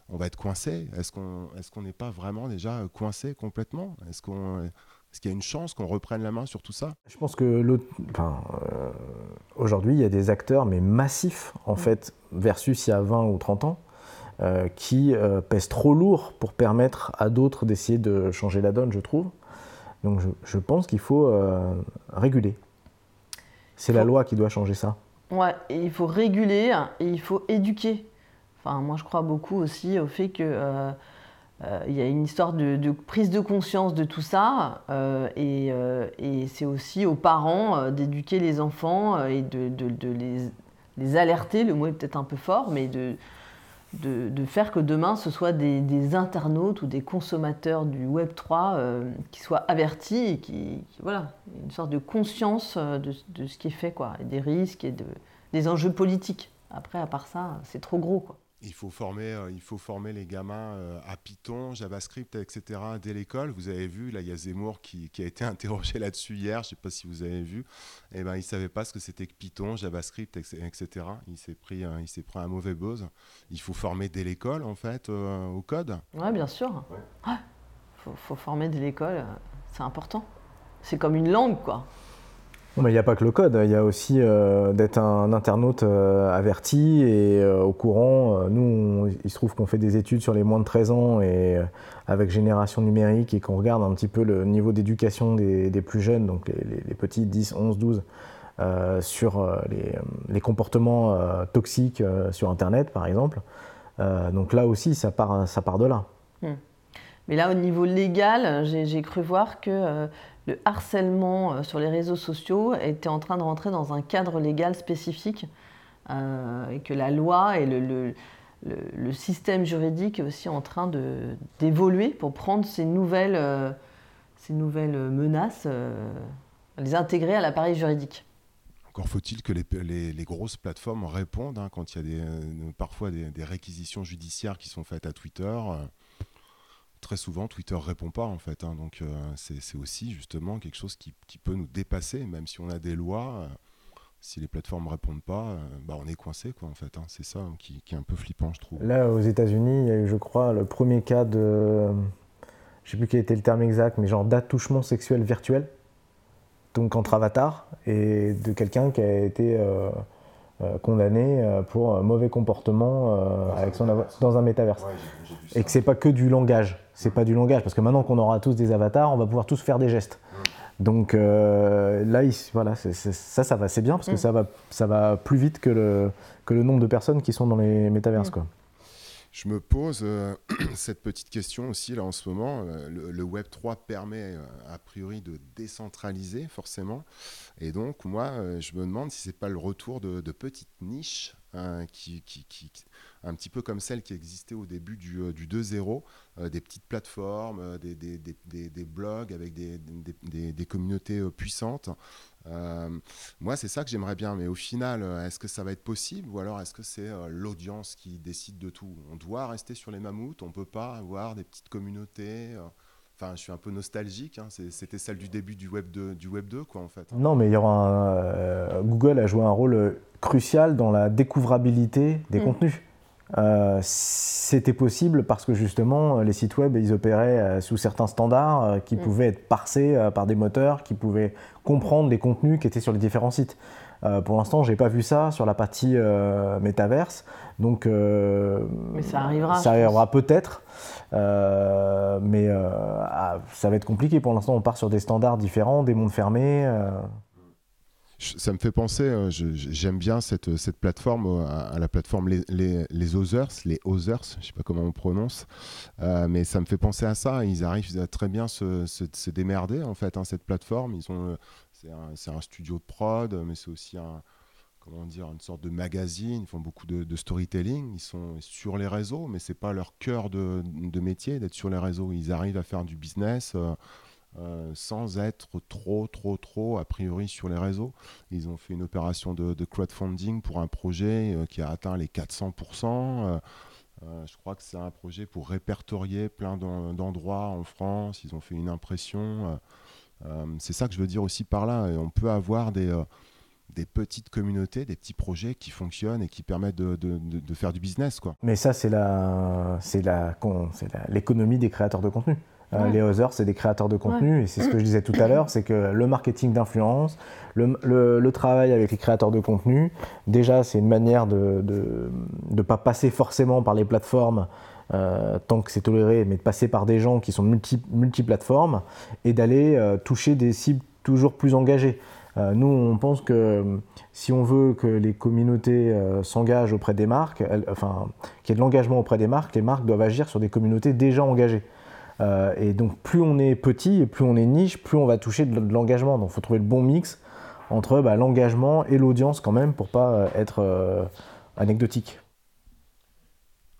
on va être coincé. Est-ce qu'on est qu'on n'est pas vraiment déjà coincé complètement? Est-ce qu'on est-ce qu'il y a une chance qu'on reprenne la main sur tout ça? Je pense que enfin, euh, aujourd'hui, il y a des acteurs, mais massifs, en mm. fait, versus il y a 20 ou 30 ans, euh, qui euh, pèsent trop lourd pour permettre à d'autres d'essayer de changer la donne, je trouve. Donc je, pense qu'il faut réguler. C'est la loi qui doit changer ça. Ouais, il faut réguler et il faut éduquer. Enfin, moi, je crois beaucoup aussi au fait que euh, il y a une histoire de, prise de conscience de tout ça euh, euh, et, c'est aussi aux parents d'éduquer les enfants et de, les, alerter, le mot est peut-être un peu fort, mais de, faire que demain ce soit des, internautes ou des consommateurs du Web 3 qui soient avertis et qui, voilà, une sorte de conscience de, ce qui est fait, quoi, et des risques et des enjeux politiques. Après, à part ça, c'est trop gros, quoi il faut former, euh, il faut former les gamins euh, à Python, JavaScript, etc. dès l'école. Vous avez vu, là, il y a Zemmour qui, a été *laughs* interrogé là-dessus hier. Je ne sais pas si vous avez vu. Et eh ben, il savait pas ce que c'était que Python, JavaScript, etc. Il s'est pris, il s'est pris un mauvais buzz. Il faut former dès l'école, en fait, euh, au code. Oui, bien sûr. Il faut, faut, former dès l'école. C'est important. C'est comme une langue, quoi il n'y a pas que le code, il y a aussi euh, d'être un internaute euh, averti et euh, au courant. nous, il se trouve qu'on fait des études sur les moins de 13 ans et avec génération numérique et qu'on regarde un petit peu le niveau d'éducation des, plus jeunes, donc les, petits 10, 11, 12, sur les, comportements toxiques sur Internet, par exemple. donc là aussi, ça part, ça part de là. Hmm. Mais là, au niveau légal, j'ai cru voir que le harcèlement euh, sur les réseaux sociaux était en train de rentrer dans un cadre légal spécifique euh, et que la loi et le, système juridique est aussi en train d'évoluer pour prendre ces nouvelles, euh, ces nouvelles menaces, les intégrer à l'appareil juridique. Encore faut-il que les, grosses plateformes répondent hein, quand il y a parfois des, réquisitions judiciaires qui sont faites à Twitter très souvent, Twitter répond pas en fait. Hein. donc euh, c'est aussi justement quelque chose qui, peut nous dépasser, même si on a des lois. Euh, si les plateformes répondent pas, euh, bah on est coincé quoi en fait. Hein. c'est ça qui, est un peu flippant, je trouve. Là, aux États-Unis, il y a eu, je crois, le premier cas de, je sais plus quel était le terme exact, mais genre d'attouchement sexuel virtuel, donc entre avatars, et de quelqu'un qui a été condamné pour mauvais comportement avec son dans un métaverse. et que c'est pas que du langage c'est pas du langage, parce que maintenant qu'on aura tous des avatars, on va pouvoir tous faire des gestes. Donc euh, là, voilà, ça, ça va, c'est bien parce que mm. ça va, ça va plus vite que le, que le nombre de personnes qui sont dans les métaverses. Mm. Quoi. Je me pose euh, *clears throat* cette petite question aussi là en ce moment. Euh, le, Web 3 permet a priori de décentraliser forcément, et donc moi, je me demande si c'est pas le retour de, de petites niches hein, qui, un petit peu comme celle qui existait au début du, euh, du 2.0, euh, des petites plateformes, euh, des, des, des, des, blogs avec des, communautés puissantes. moi, c'est ça que j'aimerais bien, mais au final, est-ce que ça va être possible ou alors est-ce que c'est l'audience qui décide de tout? On doit rester sur les mammouths, on ne peut pas avoir des petites communautés Enfin, je suis un peu nostalgique. Hein. C'était celle du début du Web 2, du Web 2 quoi, en fait. Non, mais il y aura Google a joué un rôle crucial dans la découvrabilité des mm. contenus. Euh, c'était possible parce que justement les sites web ils opéraient euh, sous certains standards euh, qui mm. pouvaient être parsés par des moteurs qui pouvaient comprendre les contenus qui étaient sur les différents sites. pour l'instant, j'ai pas vu ça sur la partie métaverse, donc mais ça arrivera. Ça arrivera peut-être, mais ah, ça va être compliqué. Pour l'instant, on part sur des standards différents, des mondes fermés ça me fait penser, euh, j'aime bien cette, plateforme, euh, à, la plateforme Les, les, les Others, les Others, je ne sais pas comment on prononce, euh, mais ça me fait penser à ça. Ils arrivent à très bien se, démerder, en fait, hein, cette plateforme. Ont, c'est un, studio de prod, mais c'est aussi comment dire, une sorte de magazine. Ils font beaucoup de, storytelling. Ils sont sur les réseaux, mais c'est pas leur cœur de métier d'être sur les réseaux. Ils arrivent à faire du business sans être trop, trop, trop, a priori, sur les réseaux. Ils ont fait une opération de, crowdfunding pour un projet qui a atteint les 400%. je crois que c'est un projet pour répertorier plein d'endroits en France. Ils ont fait une impression. c'est ça que je veux dire aussi par là. On peut avoir des des petites communautés, des petits projets qui fonctionnent et qui permettent de, faire du business. Quoi. Mais ça, c'est l'économie des créateurs de contenu. Euh, les others, c'est des créateurs de contenu, et c'est ce que je disais tout à l'heure, c'est que le marketing d'influence, le, travail avec les créateurs de contenu, déjà, c'est une manière de ne pas passer forcément par les plateformes euh, tant que c'est toléré, mais de passer par des gens qui sont multi, multiplateformes et d'aller euh, toucher des cibles toujours plus engagées. Euh, nous, on pense que si on veut que les communautés s'engagent auprès des marques, enfin, qu'il y ait de l'engagement auprès des marques, les marques doivent agir sur des communautés déjà engagées. Et donc, plus on est petit et plus on est niche, plus on va toucher de, l'engagement. Donc, il faut trouver le bon mix entre bah, l'engagement et l'audience quand même pour pas être anecdotique.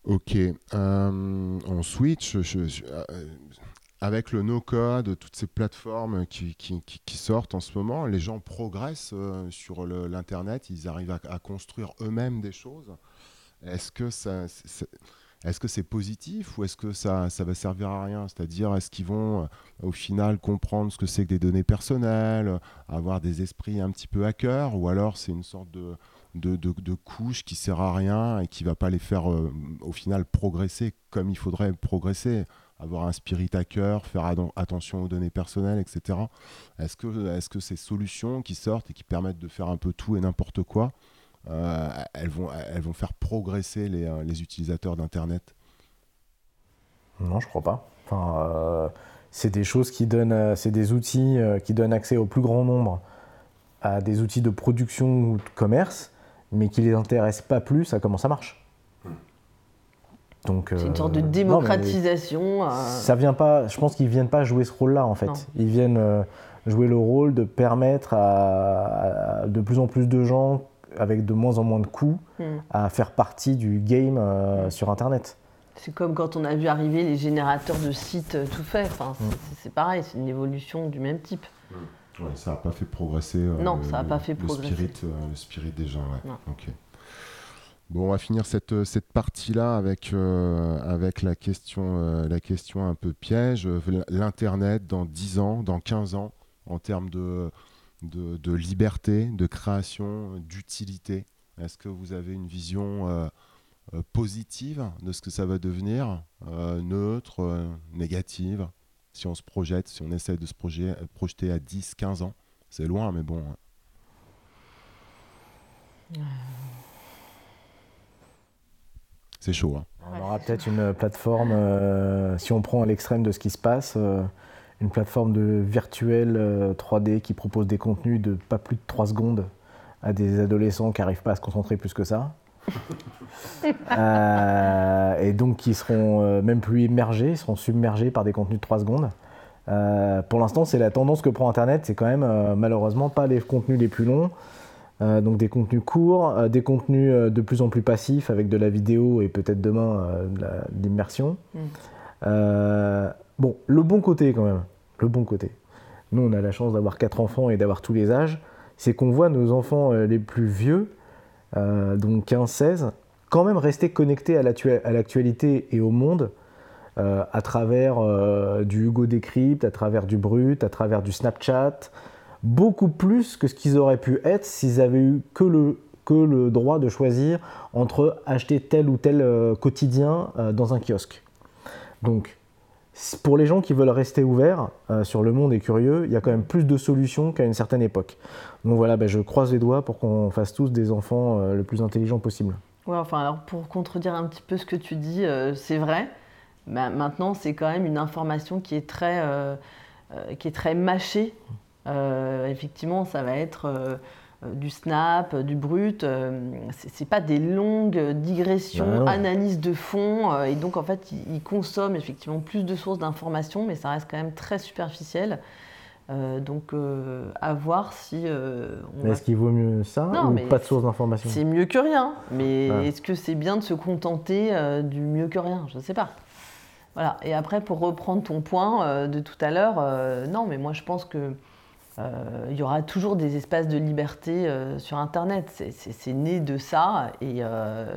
Ok. on switch. Avec le no-code, toutes ces plateformes qui, sortent en ce moment, les gens progressent euh, sur l'Internet, ils arrivent à, construire eux-mêmes des choses. Est-ce que ça, est-ce que c'est positif ou est-ce que ça, ça va servir à rien? C'est-à-dire, est-ce qu'ils vont euh, au final comprendre ce que c'est que des données personnelles, avoir des esprits un petit peu hackers, ou alors c'est une sorte de, de, de, couche qui sert à rien et qui va pas les faire euh, au final progresser comme il faudrait progresser? Avoir un spirit hacker, faire attention aux données personnelles, etc. Est-ce que, est que ces solutions qui sortent et qui permettent de faire un peu tout et n'importe quoi, euh, elles, vont, elles vont faire progresser les, euh, les utilisateurs d'Internet Non, je crois pas. Enfin, euh, c'est des choses qui donnent, c'est des outils qui donnent accès au plus grand nombre à des outils de production ou de commerce, mais qui les intéressent pas plus à comment ça marche c'est une sorte de démocratisation. Ça vient pas. Je pense qu'ils viennent pas jouer ce rôle-là en fait. Ils viennent jouer le rôle de permettre à, de plus en plus de gens avec de moins en moins de coûts hmm. à faire partie du game hmm. sur Internet. C'est comme quand on a vu arriver les générateurs de sites tout faits. Enfin, c'est hmm. pareil, c'est une évolution du même type. ça n'a pas fait progresser. non, ça n'a pas fait progresser. Spirit, le spirit des gens. Ouais. Bon, on va finir cette, euh, cette partie-là avec, euh, avec la, question, euh, la question un peu piège. L'Internet dans 10 ans, dans 15 ans, en termes de, de, liberté, de création, d'utilité. Est-ce que vous avez une vision positive de ce que ça va devenir, neutre, négative? Si on se projette, si on essaie de se projeter à 10, 15 ans, c'est loin, mais bon. Hein. C'est chaud. Hein. On aura peut-être une plateforme, euh, si on prend à l'extrême de ce qui se passe, euh, une plateforme de virtuel 3D euh, qui propose des contenus de pas plus de 3 secondes à des adolescents qui n'arrivent pas à se concentrer plus que ça. *laughs* et donc qui seront même plus immergés, seront submergés par des contenus de 3 secondes. pour l'instant, c'est la tendance que prend Internet, c'est quand même malheureusement pas les contenus les plus longs, euh, donc des contenus courts, euh, des contenus euh, de plus en plus passifs avec de la vidéo et peut-être demain de l'immersion. Mm. Bon, le bon côté quand même, le bon côté. Nous, on a la chance d'avoir quatre enfants et d'avoir tous les âges. C'est qu'on voit nos enfants les plus vieux, donc 15-16, quand même rester connectés à l'actualité et au monde à travers du Hugo Decrypt, à travers du Brut, à travers du Snapchat, beaucoup plus que ce qu'ils auraient pu être s'ils avaient eu que le, que le droit de choisir entre acheter tel ou tel euh, quotidien euh, dans un kiosque. Donc, pour les gens qui veulent rester ouverts euh, sur le monde et curieux, il y a quand même plus de solutions qu'à une certaine époque. Donc voilà, ben, je croise les doigts pour qu'on fasse tous des enfants le plus intelligents possible. Ouais, enfin, alors pour contredire un petit peu ce que tu dis, c'est vrai. Mais maintenant, c'est quand même une information qui est très, qui est très mâchée euh, effectivement, ça va être euh, euh, du snap, du brut. c'est pas des longues digressions, bah analyses de fond. et donc, en fait, ils, consomment effectivement plus de sources d'informations, mais ça reste quand même très superficiel. donc, à voir si. est-ce qu'il vaut mieux ça ou pas de sources d'informations? C'est mieux que rien. Mais est-ce que c'est bien de se contenter du mieux que rien? Je ne sais pas. Voilà. Et après, pour reprendre ton point de tout à l'heure, non, mais moi je pense que il y aura toujours des espaces de liberté sur Internet. C'est né de ça et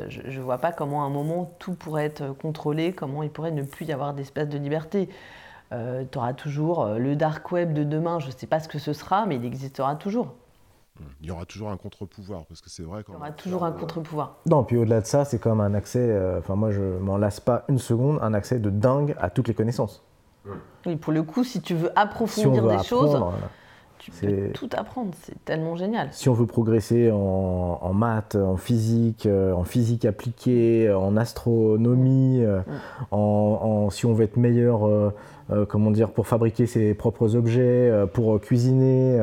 je ne vois pas comment à un moment tout pourrait être contrôlé, comment il pourrait ne plus y avoir d'espace de liberté. Euh, tu auras toujours euh, le dark web de demain, je ne sais pas ce que ce sera, mais il existera toujours. Il y aura toujours un contre-pouvoir, parce que c'est vrai. Il y aura toujours un contre-pouvoir. Non, puis au-delà de ça, c'est comme un accès, euh, enfin moi je m'en lasse pas une seconde, un accès de dingue à toutes les connaissances. Oui, pour le coup, si tu veux approfondir des choses, tu peux tout apprendre, c'est tellement génial. Si on veut progresser en, maths, en physique, en physique appliquée, en astronomie, mm. en, si on veut être meilleur euh, comment dire, pour fabriquer ses propres objets, euh, pour euh, cuisiner,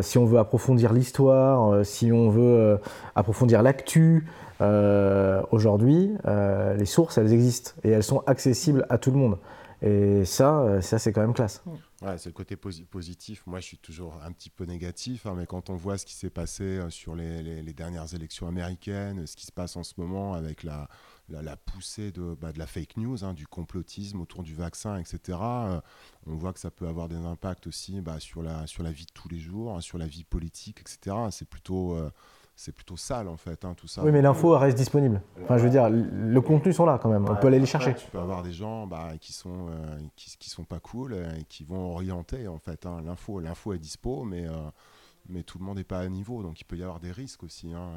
si on veut approfondir l'histoire, si on veut approfondir l'actu. Aujourd'hui, les sources, elles existent et elles sont accessibles à tout le monde. Et ça, ça c'est quand même classe. C'est le côté positif. Moi, je suis toujours un petit peu négatif, hein, mais quand on voit ce qui s'est passé sur les, dernières élections américaines, ce qui se passe en ce moment avec la, poussée de, bah, de, la fake news, hein, du complotisme autour du vaccin, etc. Euh, on voit que ça peut avoir des impacts aussi bah, sur, la, sur la vie de tous les jours, hein, sur la vie politique, etc. C'est plutôt, euh, c'est plutôt sale en fait, hein, tout ça. Oui, mais l'info reste disponible. Enfin, je veux dire, le contenu sont là quand même. on peut aller les chercher. tu peux avoir des gens bah, qui sont euh, qui, qui, sont pas cool et qui vont orienter en fait. L'info, l'info est dispo, mais mais tout le monde n'est pas à niveau, donc il peut y avoir des risques aussi. Hein,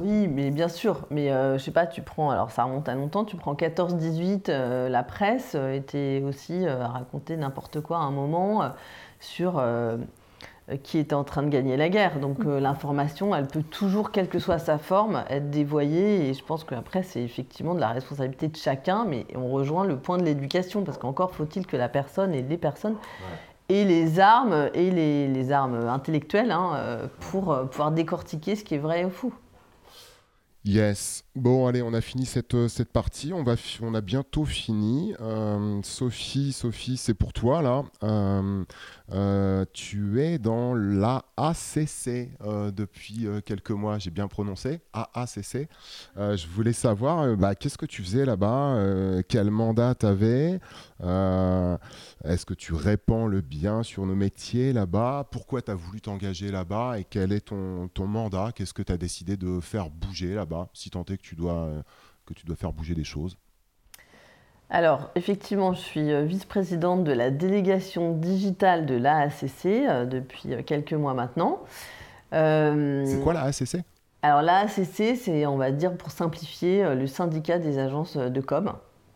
oui, mais bien sûr. Mais euh, je sais pas, tu prends, alors ça remonte à longtemps, tu prends 14-18, euh, la presse euh, était aussi à raconter n'importe quoi à un moment sur qui était en train de gagner la guerre. Donc l'information, elle peut toujours, quelle que soit sa forme, être dévoyée. Et je pense qu'après, c'est effectivement de la responsabilité de chacun, mais on rejoint le point de l'éducation, parce qu'encore faut-il que la personne et les personnes et les armes, et les, armes intellectuelles hein, euh, pour euh, pouvoir décortiquer ce qui est vrai ou fou. Yes. Bon, allez, on a fini cette, euh, cette partie. On, va on a bientôt fini. Sophie, Sophie, c'est pour toi là. tu es dans l'AACC depuis quelques mois. J'ai bien prononcé AACC. je voulais savoir, bah, qu'est-ce que tu faisais là-bas? Quel mandat tu avais est-ce que tu répands le bien sur nos métiers là-bas? Pourquoi tu as voulu t'engager là-bas? Et quel est ton, ton mandat? Qu'est-ce que tu as décidé de faire bouger là-bas Si tant est que tu dois, que tu dois faire bouger des choses alors, effectivement, je suis euh, vice-présidente de la délégation digitale de l'AACC euh, depuis euh, quelques mois maintenant. c'est quoi l'AACC Alors, l'AACC, c'est, on va dire, pour simplifier, le syndicat des agences de com.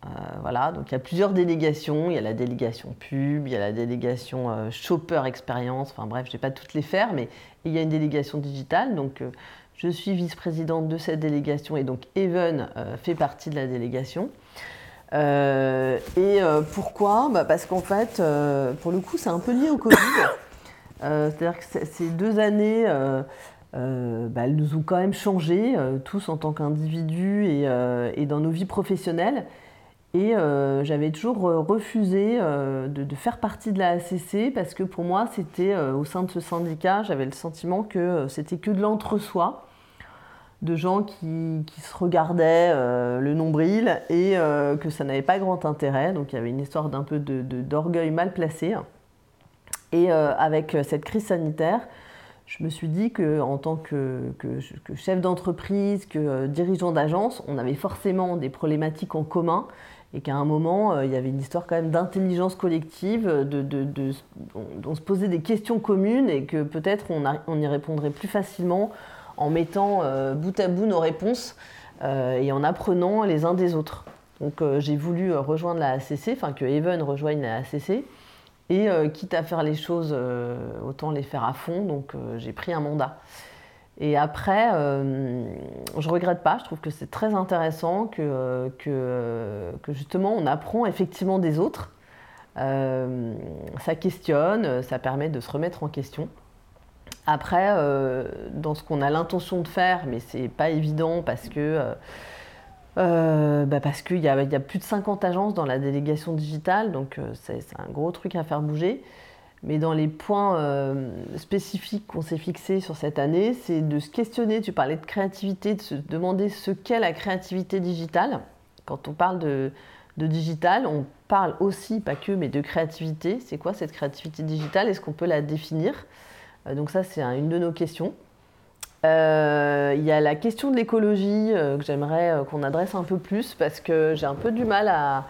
Euh, voilà, donc il y a plusieurs délégations. Il y a la délégation pub, il y a la délégation euh, shopper expérience. Enfin bref, je ne vais pas toutes les faire, mais il y a une délégation digitale. Donc euh, je suis vice-présidente de cette délégation et donc Even fait partie de la délégation. et pourquoi? Bah, Parce qu'en fait, pour le coup, c'est un peu lié au Covid. *coughs* C'est-à-dire que ces deux années, bah, elles nous ont quand même changé, tous en tant qu'individus et, dans nos vies professionnelles. Et euh, j'avais toujours euh, refusé euh, de, faire partie de la ACC parce que pour moi, c'était au sein de ce syndicat, j'avais le sentiment que c'était que de l'entre-soi, de gens qui, se regardaient le nombril et que ça n'avait pas grand intérêt. Donc il y avait une histoire d'un peu d'orgueil mal placé. Et avec cette crise sanitaire, je me suis dit qu'en tant que, que chef d'entreprise, que dirigeant d'agence, on avait forcément des problématiques en commun et qu'à un moment, euh, il y avait une histoire quand même d'intelligence collective, de, de, on, se posait des questions communes et que peut-être on, on, y répondrait plus facilement en mettant euh, bout à bout nos réponses euh, et en apprenant les uns des autres. Donc j'ai voulu rejoindre la ACC, enfin que Even rejoigne la ACC, et quitte à faire les choses, autant les faire à fond, donc j'ai pris un mandat. Et après, euh, je ne regrette pas, je trouve que c'est très intéressant que, que, justement on apprend effectivement des autres. Euh, ça questionne, ça permet de se remettre en question. Après, euh, dans ce qu'on a l'intention de faire, mais c'est pas évident parce que bah parce qu'il y, a, plus de 50 agences dans la délégation digitale, donc c'est un gros truc à faire bouger. Mais dans les points euh, spécifiques qu'on s'est fixés sur cette année, c'est de se questionner, tu parlais de créativité, de se demander ce qu'est la créativité digitale. Quand on parle de digital. On parle aussi, pas que, mais de créativité. C'est quoi cette créativité digitale? Est-ce qu'on peut la définir? Donc ça, c'est une de nos questions. Il y a la question de l'écologie que j'aimerais qu'on adresse un peu plus parce que j'ai un peu du mal à, euh,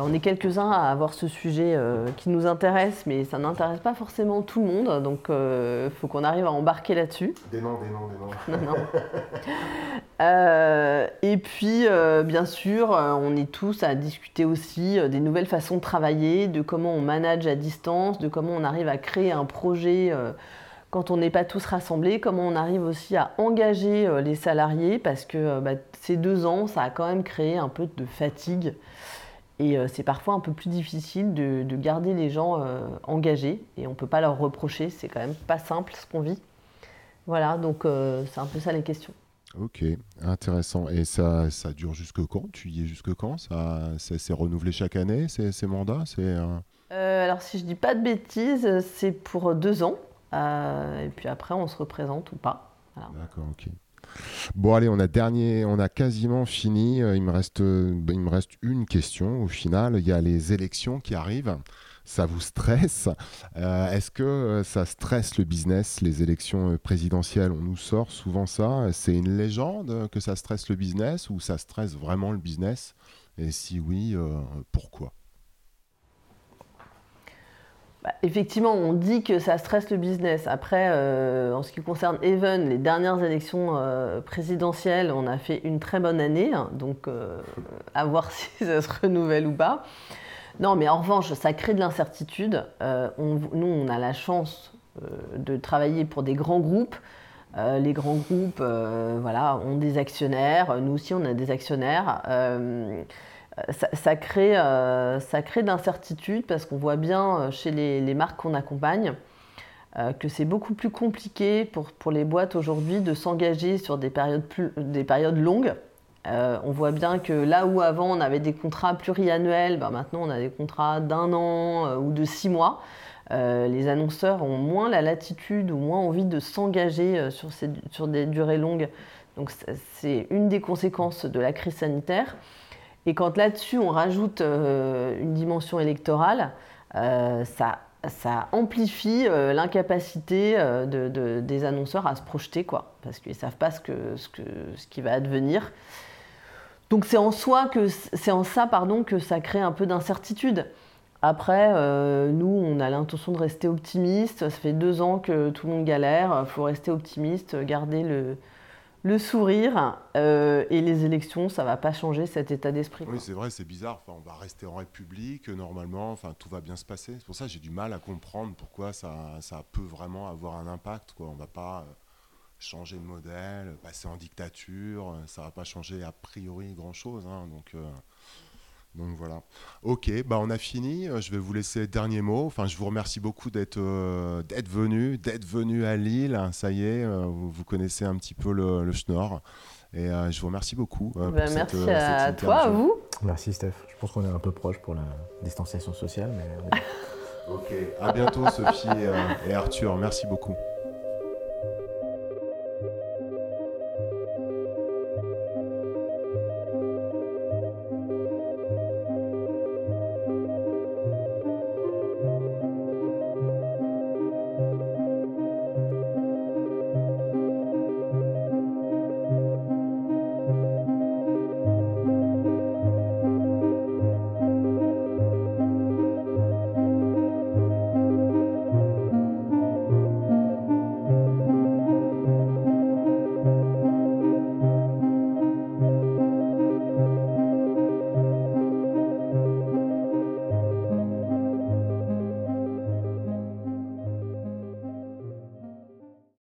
on est quelques-uns à avoir ce sujet euh, qui nous intéresse, mais ça n'intéresse pas forcément tout le monde, donc il euh, faut qu'on arrive à embarquer là-dessus. Des noms, des noms, des noms. Non, *laughs* et puis, bien sûr, on est tous à discuter aussi des nouvelles façons de travailler, de comment on manage à distance, de comment on arrive à créer un projet quand on n'est pas tous rassemblés, comment on arrive aussi à engager les salariés, parce que bah, ces deux ans, ça a quand même créé un peu de fatigue. Et euh, c'est parfois un peu plus difficile de, garder les gens euh, engagés et on ne peut pas leur reprocher, c'est quand même pas simple ce qu'on vit. Voilà, donc euh, c'est un peu ça les questions. Ok, intéressant. Et ça, ça dure jusque quand? Tu y es jusque quand? Ça, C'est renouvelé chaque année, ces, ces mandats? C'est, Alors si je dis pas de bêtises, c'est pour deux ans. et puis après, on se représente ou pas. D'accord, ok. Bon, allez, on a dernier, on a quasiment fini. Euh, il me reste, euh, il me reste une question au final. Il y a les élections qui arrivent. Ça vous stresse? Euh, Est-ce que ça stresse le business, les élections présidentielles? On nous sort souvent ça. C'est une légende que ça stresse le business ou ça stresse vraiment le business? Et si oui, pourquoi? Bah, effectivement, on dit que ça stresse le business. Après, euh, en ce qui concerne Even, les dernières élections euh, présidentielles, on a fait une très bonne année, hein, donc euh, à voir *laughs* si ça se renouvelle ou pas. Non, mais en revanche, ça crée de l'incertitude. nous, on a la chance de travailler pour des grands groupes. les grands groupes voilà, ont des actionnaires, nous aussi on a des actionnaires ça, crée, euh, crée parce qu'on voit bien euh, chez les, marques qu'on accompagne euh, que c'est beaucoup plus compliqué pour, pour les boîtes aujourd'hui de s'engager sur des périodes, plus, des périodes longues. on voit bien que là où avant on avait des contrats pluriannuels, ben maintenant on a des contrats d'un an ou de six mois. les annonceurs ont moins la latitude ou moins envie de s'engager sur, sur des durées longues. Donc c'est une des conséquences de la crise sanitaire. Et quand là-dessus on rajoute euh, une dimension électorale, euh, ça, ça, amplifie euh, l'incapacité de, des annonceurs à se projeter, quoi, parce qu'ils ne savent pas ce, ce, que, ce qui va advenir. Donc c'est en soi que c'est en ça pardon que ça crée un peu d'incertitude. Après, nous, on a l'intention de rester optimiste. Ça fait deux ans que tout le monde galère. Il faut rester optimiste, garder le, le sourire euh, et les élections, ça va pas changer cet état d'esprit. Oui, c'est vrai, c'est bizarre. Enfin, on va rester en République, normalement, enfin, tout va bien se passer. C'est pour ça que j'ai du mal à comprendre pourquoi ça, ça, peut vraiment avoir un impact. Quoi. On va pas euh, changer de modèle, passer en dictature, ça va pas changer a priori grand-chose. Hein. donc, euh, donc voilà. Ok, bah on a fini. Euh, je vais vous laisser dernier mot. Enfin, je vous remercie beaucoup d'être euh, d'être venu, d'être venu à Lille. Ça y est, euh, vous, connaissez un petit peu le, le Schnorr. Et je vous remercie beaucoup. Bah, merci à toi, à vous. Merci Steph. Je pense qu'on est un peu proche pour la distanciation sociale. Mais... *laughs* ok, à bientôt Sophie et Arthur. Merci beaucoup.